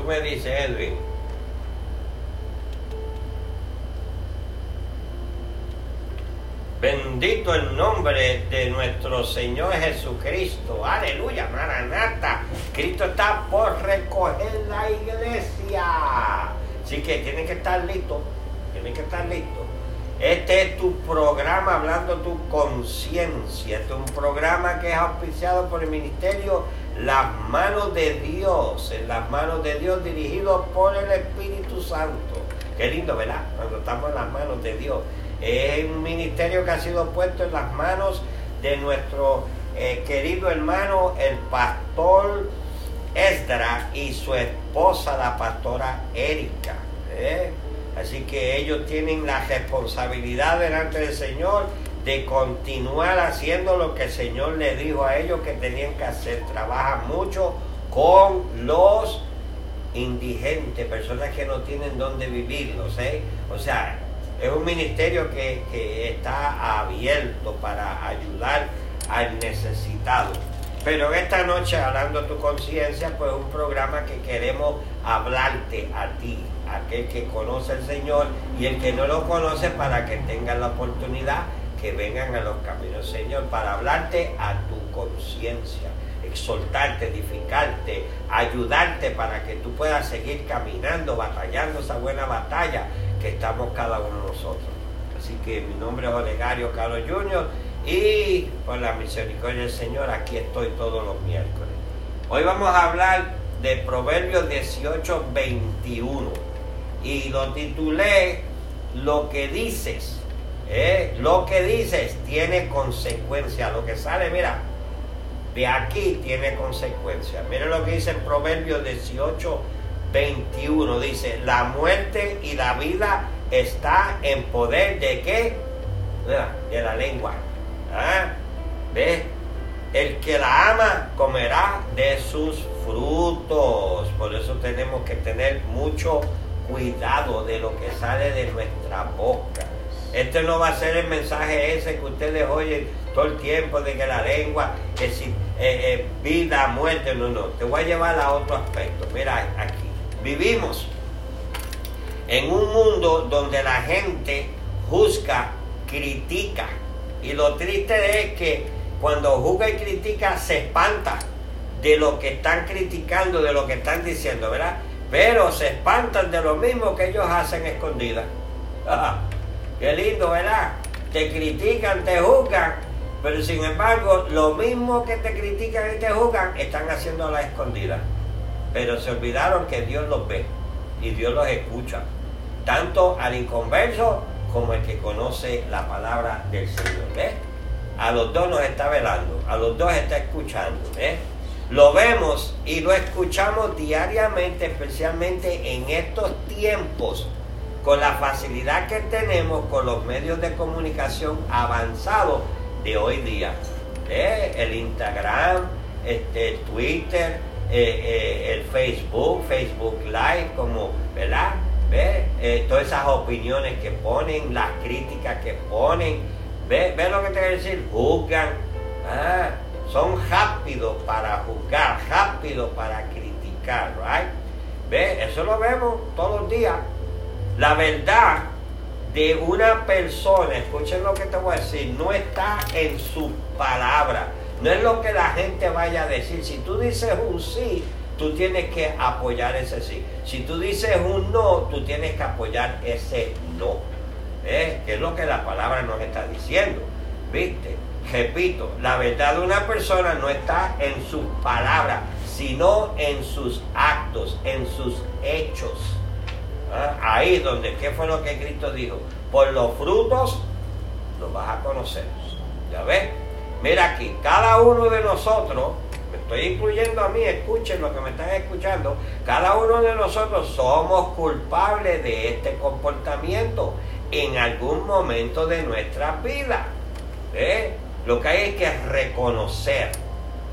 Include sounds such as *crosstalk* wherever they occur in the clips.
Tú me dices, Edwin. Bendito el nombre de nuestro Señor Jesucristo. Aleluya, Maranata. Cristo está por recoger la iglesia. Así que tiene que estar listo. Tiene que estar listo. Este es tu programa hablando tu conciencia. Este es un programa que es auspiciado por el ministerio Las Manos de Dios. En las manos de Dios dirigido por el Espíritu Santo. Qué lindo, ¿verdad? Cuando estamos en las manos de Dios. Es un ministerio que ha sido puesto en las manos de nuestro eh, querido hermano, el pastor Esdra y su esposa, la pastora Erika. ¿eh? Así que ellos tienen la responsabilidad delante del Señor de continuar haciendo lo que el Señor le dijo a ellos que tenían que hacer. Trabajan mucho con los indigentes, personas que no tienen dónde vivir, ¿eh? O sea, es un ministerio que, está abierto para ayudar al necesitado. Pero esta noche, hablando tu conciencia, pues un programa que queremos hablarte a ti, aquel que conoce al Señor y el que no lo conoce para que tengan la oportunidad que vengan a los caminos Señor, para hablarte a tu conciencia, exhortarte, edificarte, ayudarte para que tú puedas seguir caminando, batallando esa buena batalla que estamos cada uno de nosotros. Así que mi nombre es Olegario Carlos Junior y por la misericordia del Señor aquí estoy todos los miércoles. Hoy vamos a hablar de Proverbios 18, 21 y lo titulé Lo que dices. ¿Eh? Lo que dices tiene consecuencia. Lo que sale, mira, de aquí tiene consecuencia. Mira lo que dice en Proverbios 18, 21 dice, la muerte y la vida está en poder de qué? De la lengua. ¿Ah? ¿Ves? El que la ama comerá de sus frutos. Por eso tenemos que tener mucho cuidado de lo que sale de nuestra boca. Este no va a ser el mensaje ese que ustedes oyen todo el tiempo de que la lengua, si eh, eh, vida, muerte, no, no. Te voy a llevar a otro aspecto. Mira aquí. Vivimos en un mundo donde la gente juzga, critica. Y lo triste es que cuando juzga y critica se espanta de lo que están criticando, de lo que están diciendo, ¿verdad? Pero se espantan de lo mismo que ellos hacen escondidas. *laughs* Qué lindo, ¿verdad? Te critican, te juzgan, pero sin embargo, lo mismo que te critican y te juzgan, están haciendo a la escondida pero se olvidaron que Dios los ve y Dios los escucha, tanto al inconverso como el que conoce la palabra del Señor. A los dos nos está velando, a los dos está escuchando. Lo vemos y lo escuchamos diariamente, especialmente en estos tiempos, con la facilidad que tenemos con los medios de comunicación avanzados de hoy día. El Instagram, este, Twitter, eh, eh, el Facebook, Facebook Live, como, ¿verdad? ¿Ve? Eh, todas esas opiniones que ponen, las críticas que ponen, ¿ve, ¿Ve lo que te quiero decir? Juzgan, ah, son rápidos para juzgar, rápidos para criticar, ¿right? ¿Ve? Eso lo vemos todos los días. La verdad de una persona, escuchen lo que te voy a decir, no está en sus palabras no es lo que la gente vaya a decir. Si tú dices un sí, tú tienes que apoyar ese sí. Si tú dices un no, tú tienes que apoyar ese no. ¿Eh? Que es lo que la palabra nos está diciendo. ¿Viste? Repito, la verdad de una persona no está en sus palabras, sino en sus actos, en sus hechos. ¿Ah? Ahí donde, ¿qué fue lo que Cristo dijo? Por los frutos los vas a conocer. ¿Ya ves? Mira aquí, cada uno de nosotros, me estoy incluyendo a mí, escuchen lo que me están escuchando, cada uno de nosotros somos culpables de este comportamiento en algún momento de nuestra vida. ¿eh? Lo que hay es que reconocer.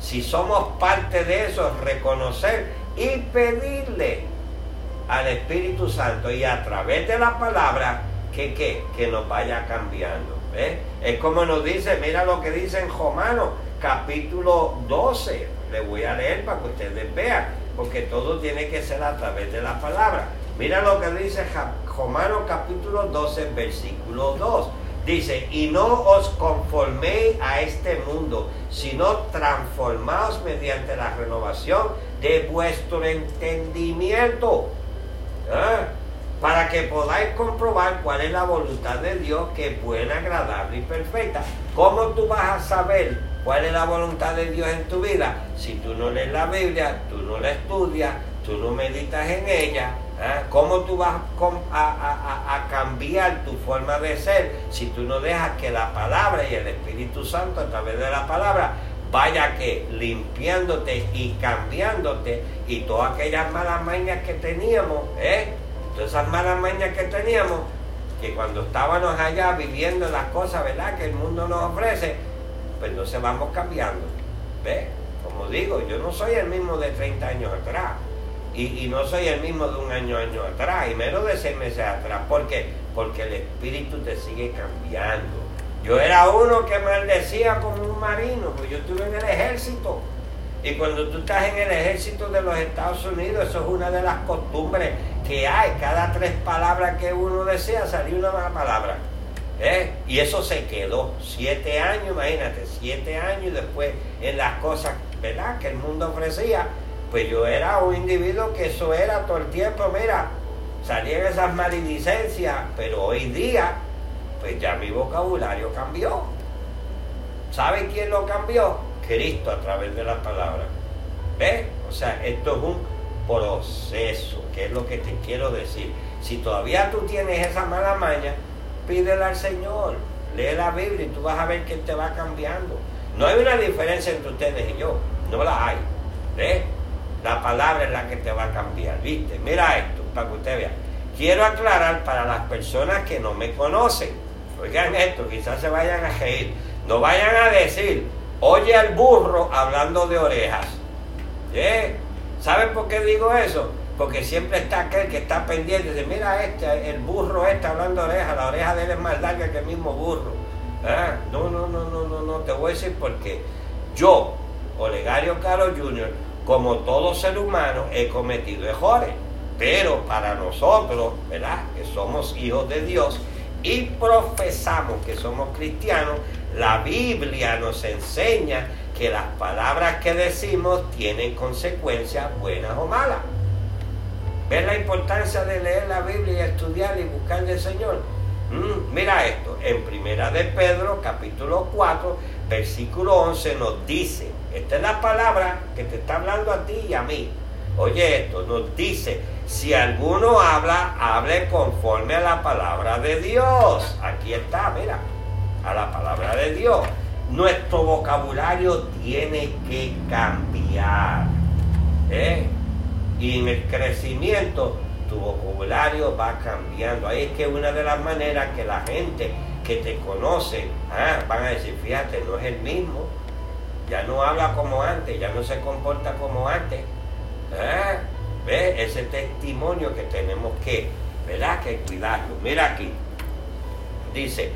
Si somos parte de eso, reconocer y pedirle al Espíritu Santo y a través de la palabra que, que nos vaya cambiando. ¿Eh? Es como nos dice, mira lo que dice en Romano, capítulo 12. Le voy a leer para que ustedes vean. porque todo tiene que ser a través de la palabra. Mira lo que dice Romanos capítulo 12, versículo 2. Dice, y no os conforméis a este mundo, sino transformaos mediante la renovación de vuestro entendimiento. ¿Eh? Para que podáis comprobar cuál es la voluntad de Dios, que es buena, agradable y perfecta. ¿Cómo tú vas a saber cuál es la voluntad de Dios en tu vida? Si tú no lees la Biblia, tú no la estudias, tú no meditas en ella, ¿Ah? ¿Cómo tú vas a, cambiar tu forma de ser si tú no dejas que la palabra y el Espíritu Santo a través de la palabra vaya que limpiándote y cambiándote y todas aquellas malas mañas que teníamos, ¿eh? Todas esas malas mañas que teníamos, que cuando estábamos allá viviendo las cosas, ¿verdad? Que el mundo nos ofrece, pues no se vamos cambiando, ¿ves? Como digo, yo no soy el mismo de 30 años atrás. Y, no soy el mismo de un año año atrás, y menos de seis meses atrás. ¿Por qué? Porque el espíritu te sigue cambiando. Yo era uno que maldecía como un marino, pues yo estuve en el ejército. Y cuando tú estás en el ejército de los Estados Unidos, eso es una de las costumbres que hay. Cada tres palabras que uno desea, salió una mala palabra. ¿Eh? Y eso se quedó. Siete años, imagínate, siete años después en las cosas, ¿verdad? Que el mundo ofrecía pues yo era un individuo que eso era todo el tiempo, mira, salían esas maledicencias, pero hoy día, pues ya mi vocabulario cambió. ¿Sabe quién lo cambió? Cristo a través de las palabras. ¿Ves? O sea, esto es un proceso, que es lo que te quiero decir. Si todavía tú tienes esa mala maña, pídele al Señor, lee la Biblia y tú vas a ver que te va cambiando. No hay una diferencia entre ustedes y yo, no la hay. ¿Ves? La palabra es la que te va a cambiar, ¿viste? Mira esto, para que usted vea. Quiero aclarar para las personas que no me conocen. Oigan esto, quizás se vayan a reír. No vayan a decir, oye al burro hablando de orejas. ¿Eh? ¿Saben por qué digo eso? Porque siempre está aquel que está pendiente de, mira este, el burro está hablando de orejas, la oreja de él es más larga que el mismo burro. ¿Ah? No, no, no, no, no, no, te voy a decir porque yo, Olegario Carlos Jr., como todo ser humano, he cometido errores. Pero para nosotros, ¿verdad? Que somos hijos de Dios y profesamos que somos cristianos, la Biblia nos enseña que las palabras que decimos tienen consecuencias buenas o malas. ¿Ves la importancia de leer la Biblia y estudiar y buscar del Señor? Mm, mira esto, en Primera de Pedro, capítulo 4, versículo 11 nos dice, esta es la palabra que te está hablando a ti y a mí. Oye esto, nos dice, si alguno habla, hable conforme a la palabra de Dios. Aquí está, mira, a la palabra de Dios. Nuestro vocabulario tiene que cambiar. ¿eh? Y en el crecimiento tu vocabulario va cambiando. Ahí es que una de las maneras que la gente que te conoce ah, van a decir, fíjate, no es el mismo ya no habla como antes, ya no se comporta como antes. ¿Eh? Ese testimonio que tenemos que, ¿verdad? Que cuidarlo. Mira aquí. Dice,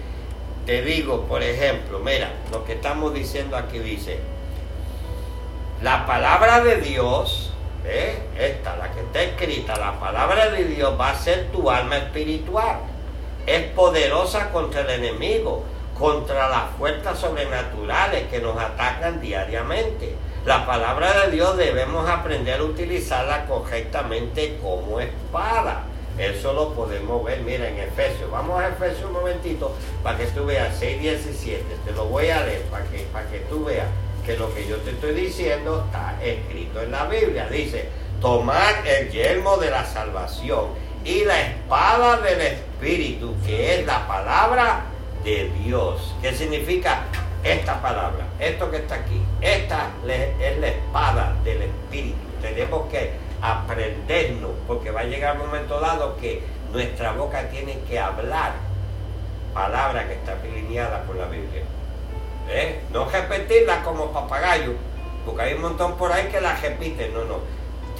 te digo, por ejemplo, mira, lo que estamos diciendo aquí dice, la palabra de Dios, ¿ve? esta, la que está escrita, la palabra de Dios va a ser tu alma espiritual. Es poderosa contra el enemigo contra las fuerzas sobrenaturales que nos atacan diariamente. La palabra de Dios debemos aprender a utilizarla correctamente como espada. Eso lo podemos ver, mira, en Efesios. Vamos a Efesios un momentito para que tú veas 6.17. Te lo voy a leer para que, para que tú veas que lo que yo te estoy diciendo está escrito en la Biblia. Dice, tomar el yelmo de la salvación y la espada del Espíritu, que es la palabra de Dios. ¿Qué significa esta palabra? Esto que está aquí. Esta es la espada del Espíritu. Tenemos que aprendernos, porque va a llegar un momento dado que nuestra boca tiene que hablar palabra que está alineada por la Biblia. ¿Eh? No repetirla como papagayo, porque hay un montón por ahí que la repiten. No, no.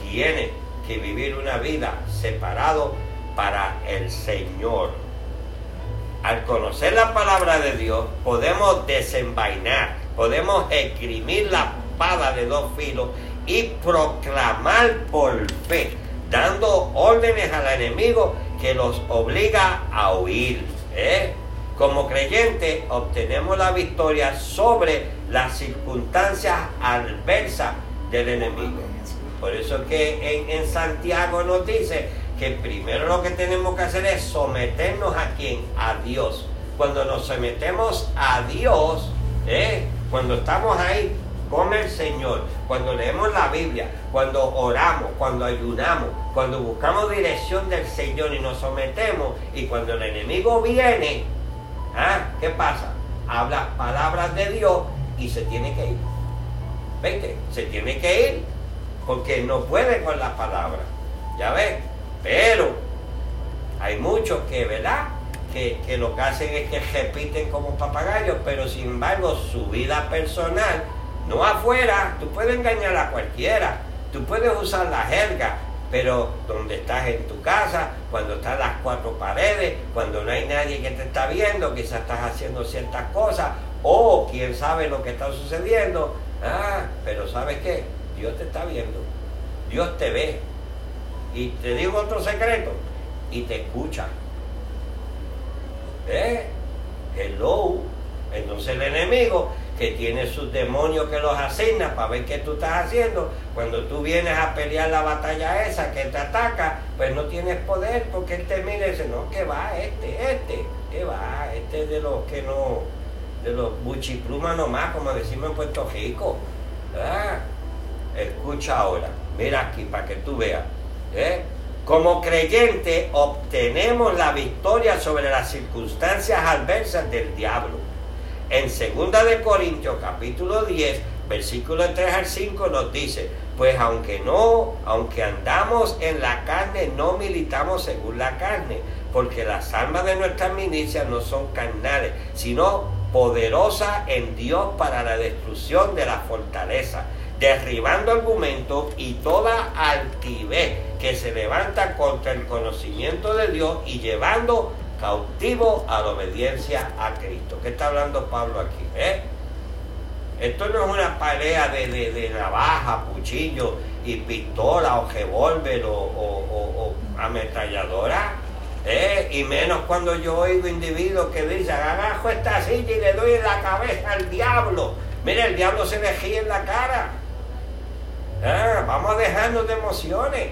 Tiene que vivir una vida separado para el Señor al conocer la palabra de Dios, podemos desenvainar, podemos escribir la espada de dos filos y proclamar por fe, dando órdenes al enemigo que los obliga a huir. ¿eh? Como creyentes obtenemos la victoria sobre las circunstancias adversas del enemigo. Por eso que en, Santiago nos dice que primero lo que tenemos que hacer es someternos a quién? A Dios. Cuando nos sometemos a Dios, ¿eh? cuando estamos ahí con el Señor, cuando leemos la Biblia, cuando oramos, cuando ayunamos, cuando buscamos dirección del Señor y nos sometemos, y cuando el enemigo viene, ¿ah? ¿qué pasa? Habla palabras de Dios y se tiene que ir. ¿Veis? Se tiene que ir porque no puede con las palabras. Ya ves, pero hay muchos que, ¿verdad? Que, que, lo que hacen es que repiten como papagayos, pero sin embargo su vida personal no afuera, tú puedes engañar a cualquiera, tú puedes usar la jerga, pero donde estás en tu casa, cuando estás las cuatro paredes, cuando no hay nadie que te está viendo, quizás estás haciendo ciertas cosas, o quién sabe lo que está sucediendo, ah, pero ¿sabes qué? Dios te está viendo, Dios te ve. Y te digo otro secreto, y te escucha. ¿Eh? Hello. Entonces el enemigo que tiene sus demonios que los asigna para ver qué tú estás haciendo. Cuando tú vienes a pelear la batalla esa que te ataca, pues no tienes poder porque él te mira y dice, no, que va este, este, que va, este de los que no, de los buchiplumas nomás, como decimos en Puerto Rico. Ah, escucha ahora, mira aquí para que tú veas. ¿Eh? Como creyente obtenemos la victoria sobre las circunstancias adversas del diablo en 2 de Corintios capítulo 10, versículo 3 al 5 nos dice, pues aunque no, aunque andamos en la carne, no militamos según la carne, porque las armas de nuestras milicias no son carnales, sino poderosas en Dios para la destrucción de la fortaleza, derribando argumentos y toda altivez que se levanta contra el conocimiento de Dios y llevando cautivo a la obediencia a Cristo. ¿Qué está hablando Pablo aquí? Eh? Esto no es una pelea de, de, navaja, cuchillo y pistola o revólver o, ametralladora. ¿eh? Y menos cuando yo oigo individuos que dicen, abajo esta silla y le doy en la cabeza al diablo. Mira, el diablo se le gira en la cara. ¿Eh? Vamos a dejarnos de emociones.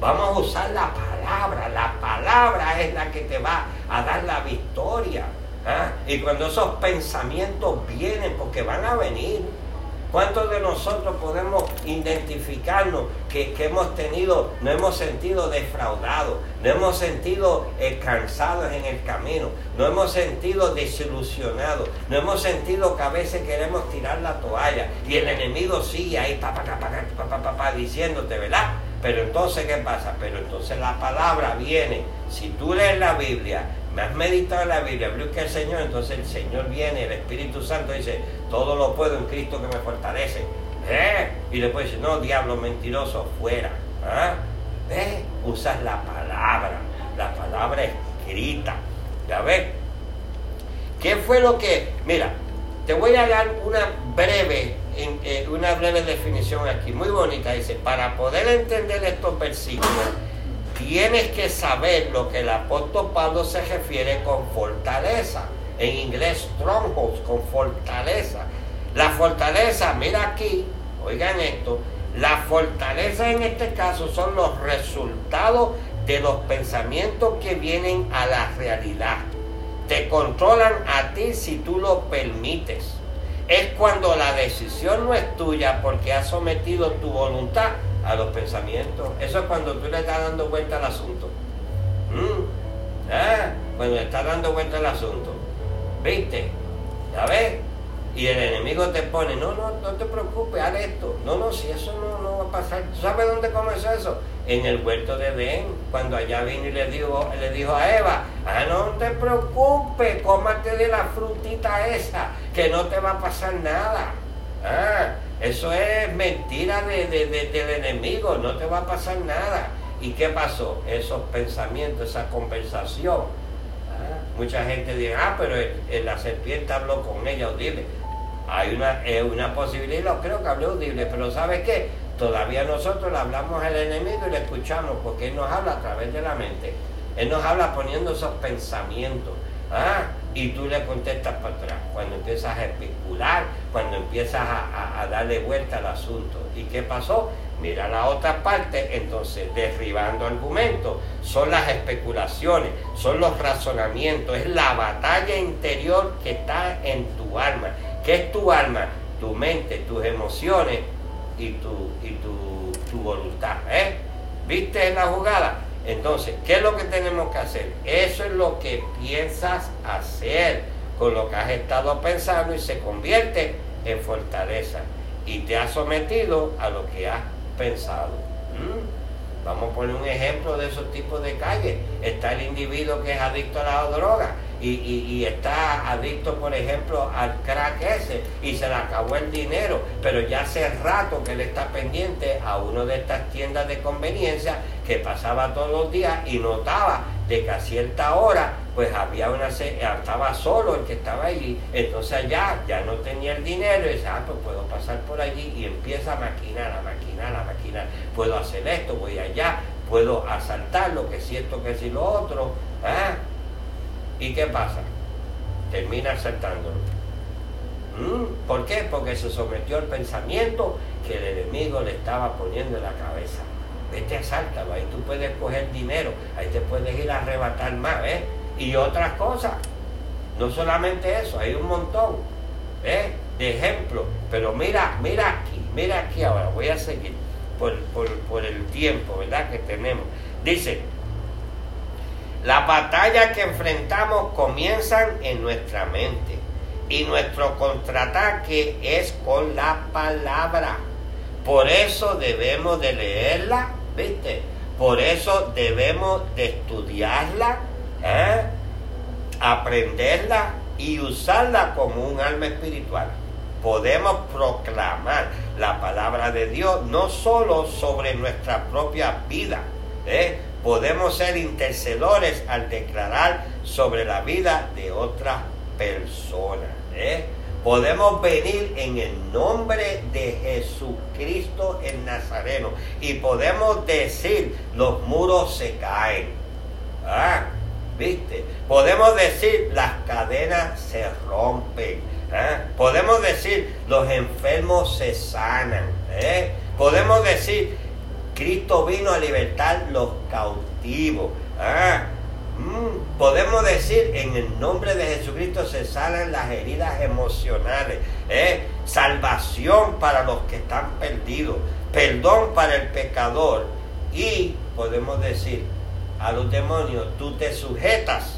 Vamos a usar la palabra. La palabra es la que te va a dar la victoria. ¿ah? Y cuando esos pensamientos vienen, porque van a venir, ¿Cuántos de nosotros podemos identificarnos que, hemos tenido, no hemos sentido defraudados, no hemos sentido eh, cansados en el camino, no hemos sentido desilusionados, no hemos sentido que a veces queremos tirar la toalla y el enemigo sigue ahí, papá, papá, papá, papá, diciéndote, ¿verdad? Pero entonces, ¿qué pasa? Pero entonces la palabra viene. Si tú lees la Biblia, me has meditado en la Biblia, busca el Señor, entonces el Señor viene, el Espíritu Santo dice, todo lo puedo en Cristo que me fortalece. ¿Eh? Y después dice, no, diablo mentiroso, fuera. ¿Ah? ¿Eh? Usas la palabra, la palabra escrita. ¿Ya ves? ¿Qué fue lo que... Mira, te voy a dar una breve eh, una breve definición aquí, muy bonita. Dice, para poder entender estos versículos, tienes que saber lo que el apóstol Pablo se refiere con fortaleza. En inglés, strongholds, con fortaleza. La fortaleza, mira aquí, oigan esto, la fortaleza en este caso son los resultados de los pensamientos que vienen a la realidad. Te controlan a ti si tú lo permites es cuando la decisión no es tuya porque has sometido tu voluntad a los pensamientos. Eso es cuando tú le estás dando vuelta al asunto. ¿Mm? ¿Ah? Cuando le estás dando vuelta al asunto. ¿Viste? ¿Ya ves? Y el enemigo te pone, no, no, no te preocupes, haz esto. No, no, si eso no, no va a pasar. ¿Sabes dónde comenzó eso? En el huerto de Edén, cuando allá vino y le dijo, le dijo a Eva, ah, no te preocupes, cómate de la frutita esa, que no te va a pasar nada. Ah, eso es mentira de, del enemigo, no te va a pasar nada. ¿Y qué pasó? Esos pensamientos, esa conversación. Ah, mucha gente dice, ah, pero la serpiente habló con ella, audible. Hay una, una posibilidad, creo que habló audible, pero ¿sabes qué? todavía nosotros le hablamos al enemigo y le escuchamos porque Él nos habla a través de la mente. Él nos habla poniendo esos pensamientos. ¿ah? Y tú le contestas para atrás. Cuando empiezas a especular, cuando empiezas a, darle vuelta al asunto. ¿Y qué pasó? Mira la otra parte, entonces, derribando argumentos, son las especulaciones, son los razonamientos, es la batalla interior que está en tu alma. ¿Qué es tu alma? Tu mente, tus emociones y tu, y tu, voluntad. ¿eh? ¿Viste la jugada? Entonces, ¿qué es lo que tenemos que hacer? Eso es lo que piensas hacer con lo que has estado pensando y se convierte en fortaleza. Y te has sometido a lo que has pensado. ¿Mm? Vamos a poner un ejemplo de esos tipos de calles. Está el individuo que es adicto a la droga y, está adicto, por ejemplo, al crack ese y se le acabó el dinero, pero ya hace rato que él está pendiente a una de estas tiendas de conveniencia que pasaba todos los días y notaba de que a cierta hora pues había una estaba solo el que estaba allí, entonces ya ya no tenía el dinero y dice, ah, pues puedo pasar por allí y empieza a maquinar, a maquinar, a maquinar, puedo hacer esto, voy allá, puedo asaltar lo que si esto, que si lo otro, ¿ah? ¿Y qué pasa? Termina aceptándolo. ¿Mm? ¿Por qué? Porque se sometió al pensamiento que el enemigo le estaba poniendo en la cabeza. Vete, asáltalo, ahí tú puedes coger dinero, ahí te puedes ir a arrebatar más, ¿eh? Y otras cosas. No solamente eso, hay un montón ¿eh? de ejemplos. Pero mira, mira aquí, mira aquí ahora, voy a seguir por, por el tiempo, ¿verdad? Que tenemos. Dice, las batallas que enfrentamos comienzan en nuestra mente y nuestro contraataque es con la palabra. Por eso debemos de leerla, ¿viste? Por eso debemos de estudiarla, ¿eh? aprenderla y usarla como un alma espiritual. Podemos proclamar la palabra de Dios no solo sobre nuestra propia vida, ¿eh? Podemos ser intercedores al declarar sobre la vida de otras personas. ¿eh? Podemos venir en el nombre de Jesucristo el Nazareno y podemos decir los muros se caen. ¿Ah? ¿Viste? Podemos decir las cadenas se rompen. ¿ah? Podemos decir los enfermos se sanan. ¿eh? Podemos decir Cristo vino a libertar los cautivos. Ah, mm, podemos decir, en el nombre de Jesucristo se sanan las heridas emocionales. ¿eh? Salvación para los que están perdidos. Perdón para el pecador. Y podemos decir a los demonios, tú te sujetas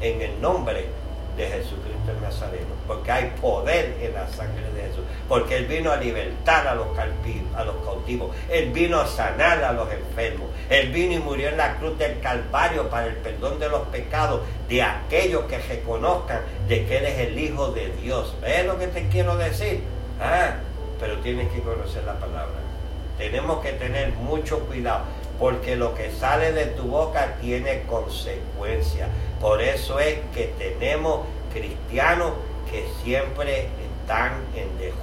en el nombre de Jesucristo el Nazareno, porque hay poder en la sangre de Jesús, porque Él vino a libertar a los, cautivos, Él vino a sanar a los enfermos, Él vino y murió en la cruz del Calvario para el perdón de los pecados de aquellos que reconozcan de que Él es el Hijo de Dios. ¿Ves lo que te quiero decir? Ah, pero tienes que conocer la palabra. Tenemos que tener mucho cuidado porque lo que sale de tu boca tiene consecuencias. Por eso es que tenemos cristianos que siempre están en DJ.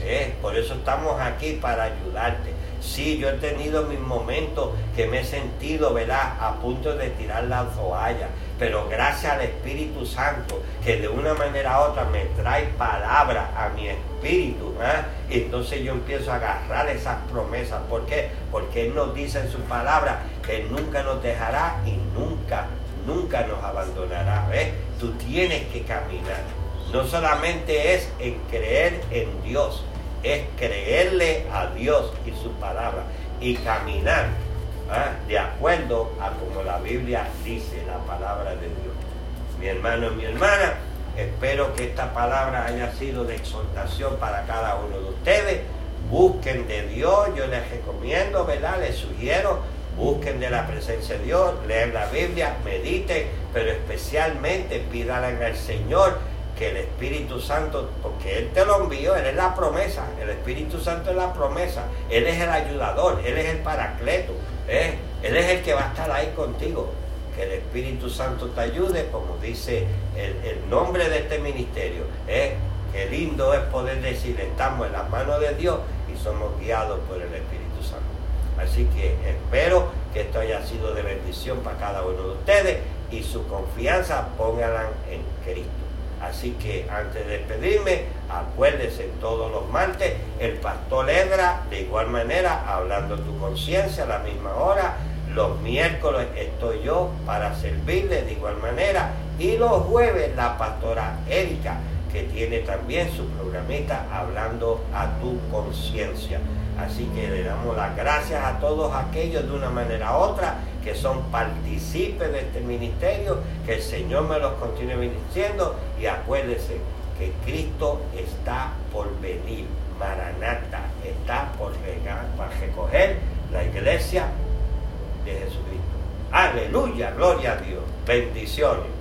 ¿Eh? Por eso estamos aquí para ayudarte. Sí, yo he tenido mis momentos que me he sentido, ¿verdad?, a punto de tirar la toalla. Pero gracias al Espíritu Santo, que de una manera u otra me trae palabra a mi espíritu, ¿eh? entonces yo empiezo a agarrar esas promesas. ¿Por qué? Porque Él nos dice en su palabra que nunca nos dejará y nunca, nunca nos abandonará. ¿ves? Tú tienes que caminar. No solamente es en creer en Dios, es creerle a Dios y su palabra y caminar ¿ah? de acuerdo a como la Biblia dice, la palabra de Dios. Mi hermano y mi hermana, espero que esta palabra haya sido de exhortación para cada uno de ustedes. Busquen de Dios, yo les recomiendo, ¿verdad? Les sugiero, busquen de la presencia de Dios, lean la Biblia, mediten, pero especialmente pídanle al Señor que el Espíritu Santo, porque Él te lo envió, Él es la promesa, el Espíritu Santo es la promesa, Él es el ayudador, Él es el paracleto, ¿eh? Él es el que va a estar ahí contigo. Que el Espíritu Santo te ayude, como dice el, nombre de este ministerio. ¿eh? Qué lindo es poder decir, estamos en las manos de Dios y somos guiados por el Espíritu. Así que espero que esto haya sido de bendición para cada uno de ustedes y su confianza pónganla en Cristo. Así que antes de despedirme, acuérdense todos los martes, el pastor Edra, de igual manera, hablando tu conciencia a la misma hora. Los miércoles estoy yo para servirle de igual manera. Y los jueves la pastora Erika, que tiene también su programita hablando a tu conciencia. Así que le damos las gracias a todos aquellos de una manera u otra que son partícipes de este ministerio, que el Señor me los continúe bendiciendo y acuérdense que Cristo está por venir, Maranata, está por para recoger la iglesia de Jesucristo. Aleluya, gloria a Dios, bendiciones.